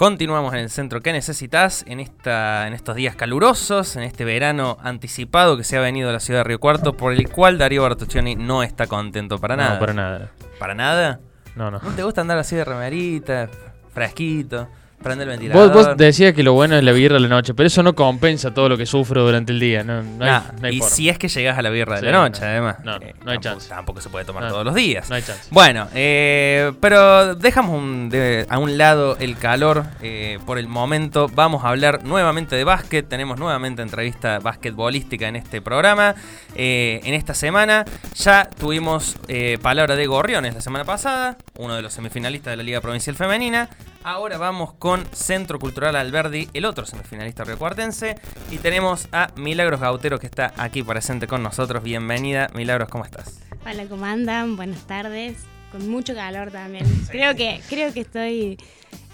Continuamos en el centro que necesitas en, esta, en estos días calurosos, en este verano anticipado que se ha venido a la ciudad de Río Cuarto, por el cual Darío Bartoccioni no está contento para nada. No, para nada. ¿Para nada? No, no. ¿No te gusta andar así de remerita, fresquito? Prende el ventilador. Vos, vos decías que lo bueno es la birra de la noche, pero eso no compensa todo lo que sufro durante el día. No, no hay, no hay y forma. si es que llegas a la birra de Sí, la noche, no. además. No, no, Eh, no hay tampoco- chance. Tampoco se puede tomar todos los días. No hay chance. Bueno, eh, pero dejamos un- de- a un lado el calor eh, por el momento. Vamos a hablar nuevamente de básquet. Tenemos nuevamente entrevista basquetbolística en este programa. En esta semana ya tuvimos palabra de Gorriones la semana pasada, uno de los semifinalistas de la Liga Provincial Femenina. Ahora vamos con Centro Cultural Alberdi, el otro semifinalista riocuartense. Y tenemos a Milagros Gautero que está aquí presente con nosotros. Bienvenida, Milagros, ¿cómo estás? Hola, ¿cómo andan? Buenas tardes. Con mucho calor también. Creo que creo que estoy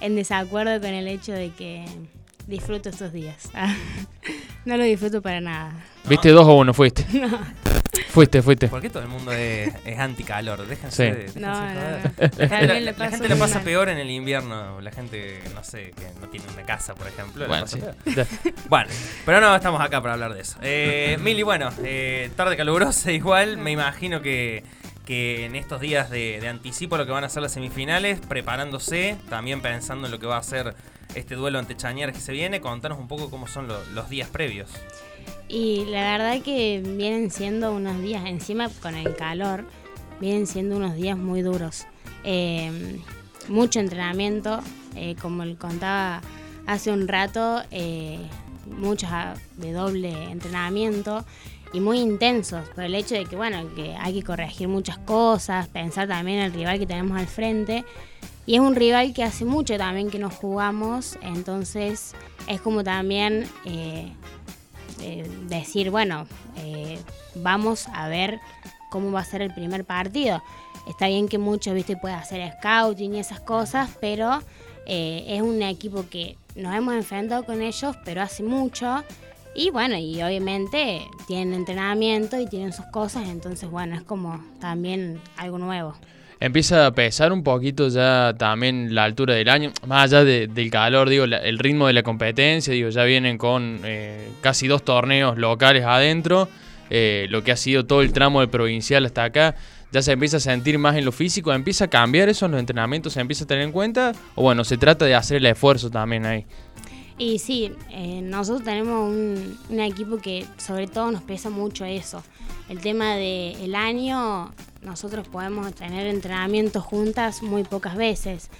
en desacuerdo con el hecho de que disfruto estos días. no lo disfruto para nada. ¿Viste dos o uno? Fuiste. Fuiste, fuiste. ¿Por qué todo el mundo es, es anticalor? Déjense Sí. de- déjense No, no, no. La gente, la- muy pasa peor en el invierno. La gente, no sé, que no tiene una casa, por ejemplo. Bueno, sí. Bueno, pero no estamos acá para hablar de eso. Eh, Mili, bueno, eh, tarde calurosa igual. Me imagino que, que en estos días de, de anticipo lo que van a ser las semifinales, preparándose, también pensando en lo que va a ser este duelo ante Chañares que se viene. Contanos un poco cómo son lo- los días previos. Y la verdad que vienen siendo unos días, encima con el calor, vienen siendo unos días muy duros. Eh, mucho entrenamiento, eh, como le contaba hace un rato, eh, muchos ah, de doble entrenamiento y muy intensos por el hecho de que, bueno, que hay que corregir muchas cosas, pensar también en el rival que tenemos al frente. Y es un rival que hace mucho también que no jugamos, entonces es como también eh, eh, decir, bueno, eh, vamos a ver cómo va a ser el primer partido. Está bien que muchos, viste, puede hacer scouting y esas cosas, pero eh, es un equipo que nos hemos enfrentado con ellos, pero hace mucho. Y bueno, y obviamente tienen entrenamiento y tienen sus cosas, entonces bueno, es como también algo nuevo. Empieza a pesar un poquito ya también la altura del año, más allá de- del calor, digo, el ritmo de la competencia, digo, ya vienen con eh, casi dos torneos locales adentro, eh, lo que ha sido todo el tramo del provincial hasta acá, ya se empieza a sentir más en lo físico, empieza a cambiar eso en los entrenamientos, se empieza a tener en cuenta, o bueno, se trata de hacer el esfuerzo también ahí. Y sí, eh, nosotros tenemos un equipo que sobre todo nos pesa mucho eso. El tema del año, nosotros podemos tener entrenamientos juntas muy pocas veces.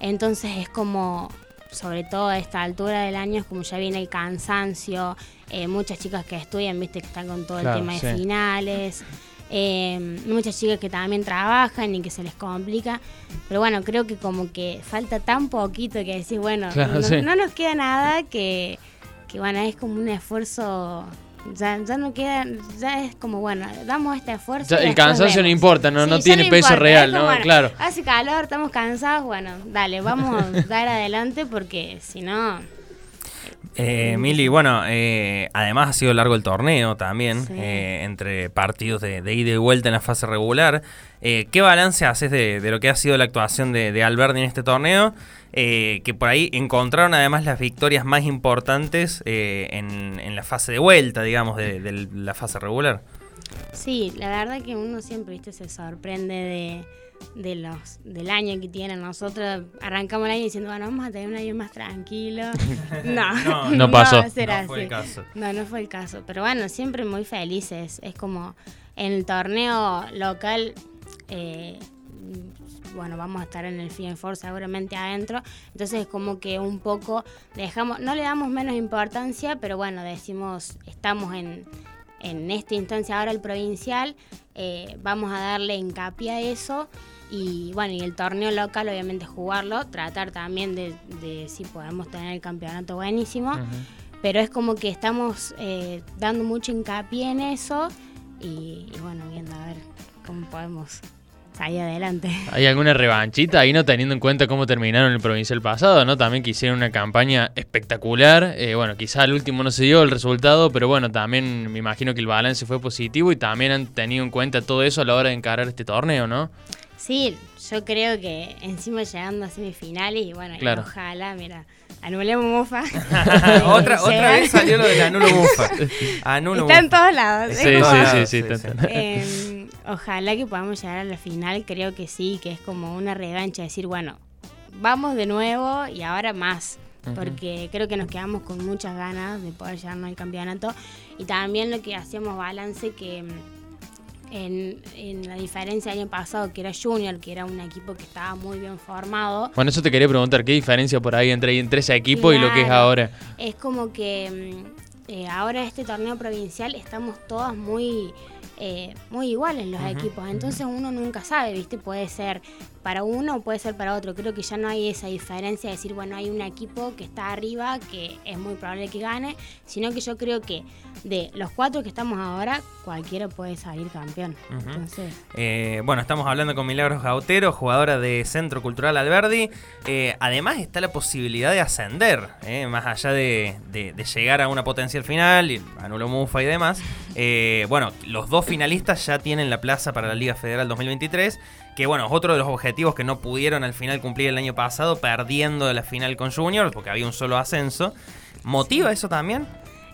Entonces es como, sobre todo a esta altura del año, es como ya viene el cansancio. eh, muchas chicas que estudian, viste, que están con todo Claro, el tema de finales. eh, muchas chicas que también trabajan y que se les complica. Pero bueno, creo que como que falta tan poquito que decís, bueno, Claro, no, sí. no nos queda nada que, que bueno, es como un esfuerzo. Ya, ya no queda, ya es como bueno, damos este esfuerzo. Ya el cansancio no importa, no- no tiene peso importa, real, como, ¿no? bueno, Claro. Hace calor, estamos cansados, bueno, dale, vamos a dar adelante porque si no. Eh, Mili, bueno, eh, además ha sido largo el torneo también, Sí. eh, entre partidos de, de ida y vuelta en la fase regular. Eh, ¿Qué balance haces de, de lo que ha sido la actuación de, de Alberdi en este torneo? Eh, que por ahí encontraron además las victorias más importantes en, en la fase de vuelta, digamos, de, de la fase regular. Sí, la verdad que uno siempre viste se sorprende de, de los del año que tienen. Nosotros arrancamos el año diciendo, bueno, vamos a tener un año más tranquilo. No, No, no pasó. No así. fue el caso. No, no fue el caso. Pero bueno, siempre muy felices. Es como en el torneo local, eh, bueno, vamos a estar en el Final Four seguramente adentro. Entonces es como que un poco dejamos, no le damos menos importancia, pero bueno, decimos, estamos en, en esta instancia ahora el provincial, eh, vamos a darle hincapié a eso. Y bueno, y el torneo local, obviamente jugarlo, tratar también de, de si podemos tener el campeonato buenísimo. Pero es como que estamos eh, dando mucho hincapié en eso y, y bueno, viendo a ver cómo podemos salir adelante. ¿Hay alguna revanchita ahí, no teniendo en cuenta cómo terminaron el provincial pasado, ¿no? También que hicieron una campaña espectacular. Eh, bueno, quizá al último no se dio el resultado, pero bueno, también me imagino que el balance fue positivo y también han tenido en cuenta todo eso a la hora de encarar este torneo, ¿no? Sí, yo creo que encima llegando a semifinales y bueno, y ojalá, mira, anulemos Mufa. otra, otra vez salió lo del anulo bufa. Anulo Está en todos lados. Sí, como- sí, sí, sí, está- Eh, ojalá que podamos llegar a la final, creo que sí, que es como una revancha, decir, bueno, vamos de nuevo y ahora más, porque creo que nos quedamos con muchas ganas de poder llegarnos al campeonato y también lo que hacíamos balance que mm, en, en la diferencia del año pasado, que era Junior, que era un equipo que estaba muy bien formado, Bueno, eso te quería preguntar, ¿qué diferencia por ahí entre, entre ese equipo y lo que es ahora? es como que mm, eh, ahora este torneo provincial estamos todas muy eh, muy iguales los equipos. entonces uno nunca sabe viste puede ser para uno o puede ser para otro. Creo que ya no hay esa diferencia de decir bueno hay un equipo que está arriba que es muy probable que gane sino que yo creo que de los cuatro que estamos ahora cualquiera puede salir campeón. Entonces Eh, bueno, estamos hablando con Milagros Gautero, jugadora de Centro Cultural Alberdi. Eh, además está la posibilidad de ascender, eh, más allá de, de- de llegar a una potencial final, y anulo Mufa y demás. Eh, bueno, los dos finalistas ya tienen la plaza para la Liga Federal 2023, que bueno, es otro de los objetivos que no pudieron al final cumplir el año pasado, perdiendo la final con Junior, porque había un solo ascenso. ¿Motiva eso también?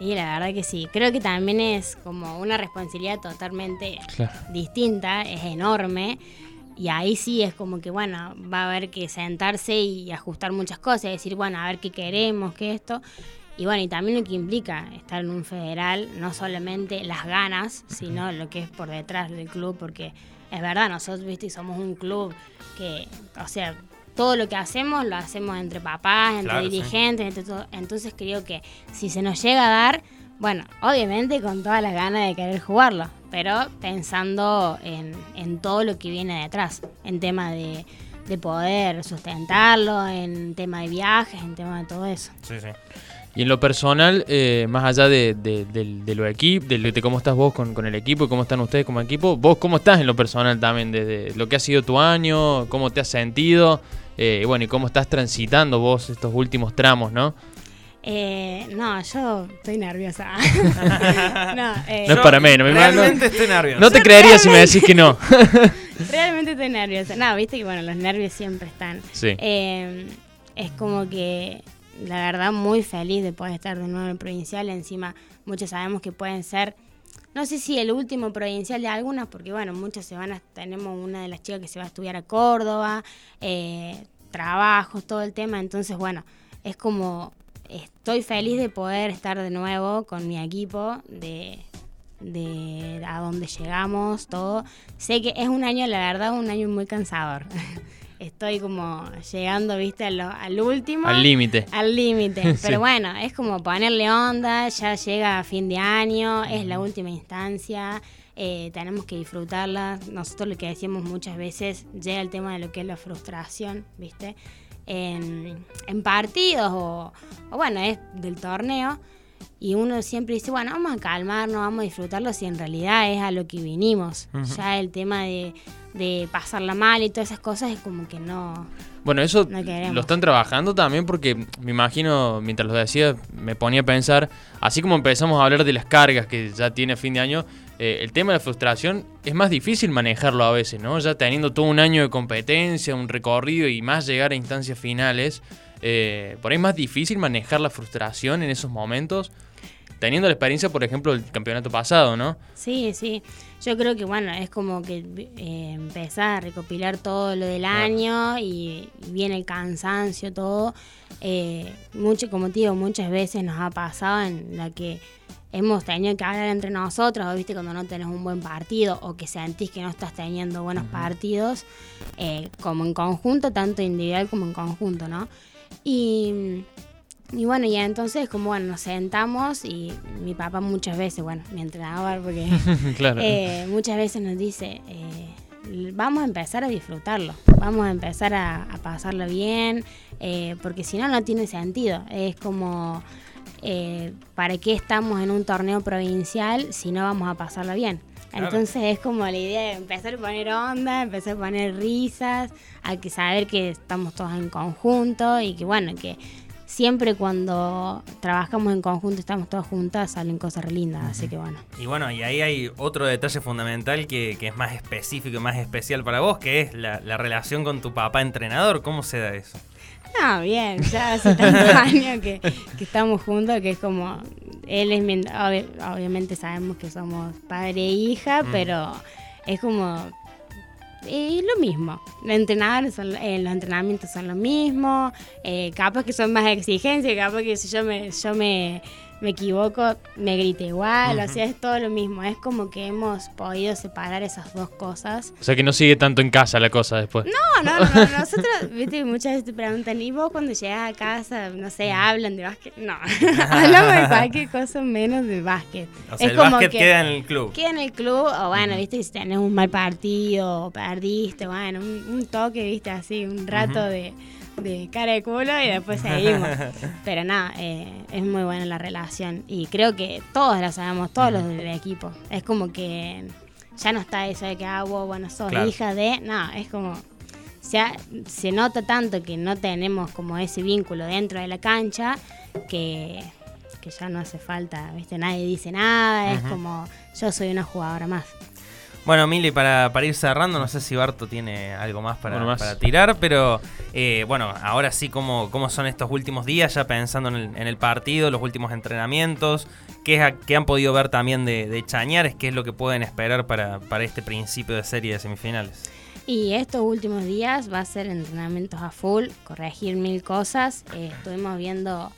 Y la verdad que sí, creo que también es como una responsabilidad totalmente Claro. distinta, es enorme. Y ahí sí es como que, bueno, va a haber que sentarse y ajustar muchas cosas, decir, bueno, a ver qué queremos, qué esto. Y bueno, y también lo que implica estar en un federal, no solamente las ganas, sino lo que es por detrás del club, porque es verdad, nosotros, viste, somos un club que, o sea, todo lo que hacemos lo hacemos entre papás, entre Claro, sí. dirigentes, entre todo. Entonces creo que si se nos llega a dar, bueno, obviamente con todas las ganas de querer jugarlo, pero pensando en, en todo lo que viene detrás, en tema de, de poder sustentarlo, en tema de viajes, en tema de todo eso. Sí, sí. Y en lo personal, eh, más allá de, de, del- de lo equipo, de, de cómo estás vos con, con el equipo y cómo están ustedes como equipo, vos cómo estás en lo personal también, desde lo que ha sido tu año, cómo te has sentido, eh, y bueno, y cómo estás transitando vos estos últimos tramos, ¿no? Eh, no, yo estoy nerviosa. no, eh, No es para menos, Realmente estoy nervioso. No te creería si me decís que no. realmente estoy nerviosa. No, viste que bueno, los nervios siempre están. Sí. Eh, es como que, la verdad, muy feliz de poder estar de nuevo en el provincial. Encima, muchos sabemos que pueden ser, no sé si el último provincial de algunas, porque bueno, muchas se van a, tenemos una de las chicas que se va a estudiar a Córdoba, eh, trabajos, todo el tema. Entonces, bueno, es como, estoy feliz de poder estar de nuevo con mi equipo, de de a dónde llegamos, todo. Sé que es un año, la verdad, un año muy cansador. Estoy como llegando, viste, al último. Al límite. Al límite. Sí. Pero bueno, es como ponerle onda, ya llega a fin de año, es la última instancia, eh, tenemos que disfrutarla. Nosotros lo que decíamos muchas veces, llega el tema de lo que es la frustración, ¿viste? En, en partidos o, o bueno, es del torneo. Y uno siempre dice, bueno, vamos a calmarnos, vamos a disfrutarlo, si en realidad es a lo que vinimos. Ya el tema de, de pasarla mal y todas esas cosas es como que no... Bueno, eso No lo están trabajando también porque me imagino, mientras lo decía, me ponía a pensar, así como empezamos a hablar de las cargas que ya tiene a fin de año, eh, el tema de la frustración es más difícil manejarlo a veces, ¿no? Ya teniendo todo un año de competencia, un recorrido y más llegar a instancias finales, eh, por ahí es más difícil manejar la frustración en esos momentos, teniendo la experiencia, por ejemplo, del campeonato pasado, ¿no? Sí, sí. Yo creo que, bueno, es como que eh, empezar a recopilar todo lo del año y, y viene el cansancio, todo. Eh, mucho, como te digo, muchas veces nos ha pasado en la que hemos tenido que hablar entre nosotros, o viste cuando no tenés un buen partido o que sentís que no estás teniendo buenos partidos, eh, como en conjunto, tanto individual como en conjunto, ¿no? Y, y bueno, y entonces como bueno, nos sentamos y mi papá muchas veces, bueno, mi entrenador, porque claro. eh, muchas veces nos dice, eh, vamos a empezar a disfrutarlo, vamos a empezar a, a pasarlo bien, eh, porque si no, no tiene sentido. Es como, eh, ¿para qué estamos en un torneo provincial si no vamos a pasarlo bien? Claro. Entonces es como la idea de empezar a poner onda, empezar a poner risas, hay que saber que estamos todos en conjunto y que bueno, que siempre cuando trabajamos en conjunto, estamos todos juntas, salen cosas re lindas, así que bueno. Y bueno, y ahí hay otro detalle fundamental que, que es más específico y más especial para vos, que es la, la relación con tu papá entrenador. ¿Cómo se da eso? No, bien, ya hace tantos años que, que estamos juntos que es como, él es mi, obvi- obviamente sabemos que somos padre e hija, Mm. pero es como, es lo mismo. Los son, eh, los entrenamientos son lo mismo, eh, capaz que son más exigencias, capaz que si yo me, me equivoco, me grita igual, o sea, es todo lo mismo. Es como que hemos podido separar esas dos cosas. O sea que no sigue tanto en casa la cosa después. No, no, no, nosotros, viste, muchas veces te preguntan, ¿y vos cuando llegas a casa, no sé, hablan de básquet? No, hablamos de cualquier cosa menos de básquet. O sea, Es el como básquet que queda en el club. Queda en el club, o bueno, viste, si tenés un mal partido, o perdiste, bueno, un, un toque, viste, así, un rato de, de cara de culo y después seguimos. Pero nada, eh, es muy buena la relación y creo que todos la sabemos, todos los del equipo. Es como que ya no está eso de que, ah, vos, bueno, sos Claro. hija de. No, es como. Se, ha- se nota tanto que no tenemos como ese vínculo dentro de la cancha que, que ya no hace falta, ¿viste? Nadie dice nada, es como yo soy una jugadora más. Bueno, Mili, para, para ir cerrando, no sé si Barto tiene algo más para, Bueno, más. para tirar, pero eh, bueno, ahora sí, ¿cómo, ¿cómo son estos últimos días? Ya pensando en el, en el partido, los últimos entrenamientos, ¿qué, es a- qué han podido ver también de, de Chañares? ¿Qué es lo que pueden esperar para, para este principio de serie de semifinales? Y estos últimos días va a ser entrenamientos a full, corregir mil cosas. Eh, estuvimos viendo,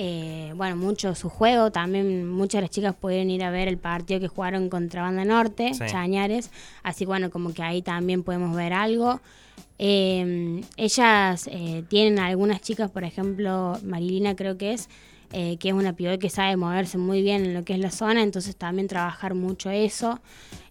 eh, bueno, mucho su juego. También muchas de las chicas pudieron ir a ver el partido que jugaron contra Banda Norte, Sí. Chañares. Así bueno, como que ahí también podemos ver algo. Eh, ellas eh, tienen algunas chicas, por ejemplo, Marilina creo que es, eh, que es una pivot que sabe moverse muy bien en lo que es la zona, entonces también trabajar mucho eso.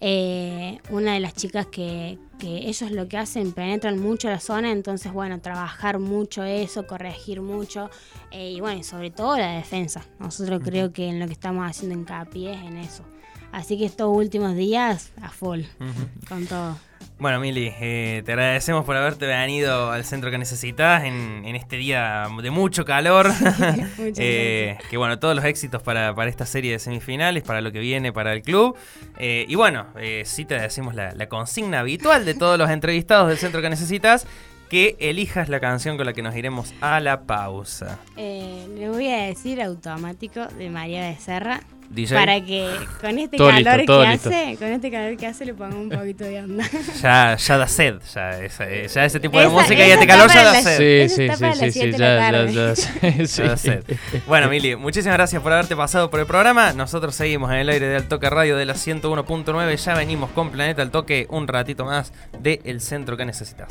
Eh, una de las chicas que, que ellos lo que hacen, penetran mucho la zona, entonces bueno, trabajar mucho eso, corregir mucho eh, y bueno, sobre todo la defensa. Nosotros creo que en lo que estamos haciendo hincapié es en eso. Así que estos últimos días a full, con todo. Bueno, Mili, eh, te agradecemos por haberte venido al centro que necesitas en, en este día de mucho calor. Eh, que bueno, todos los éxitos para, para esta serie de semifinales, para lo que viene para el club. Eh, y bueno, eh, sí te decimos la, la consigna habitual de todos los entrevistados del centro que necesitas, que elijas la canción con la que nos iremos a la pausa. Eh, le voy a decir automático de María Becerra. DJ, Para que con este Todo calor listo, que listo. hace, con este calor que hace le ponga un poquito de onda. ya, ya da sed, ya, esa- eh, ya ese tipo de Esa- música y este calor ya da la- sed. Sí, sí, sí, sí, ya, ya, ya, sí, sí. Ya da sed. Bueno, Mili, muchísimas gracias por haberte pasado por el programa. Nosotros seguimos en el aire de Altoque Radio de la 101.9. Ya venimos con Planeta al Toque un ratito más de El Centro que Necesitas.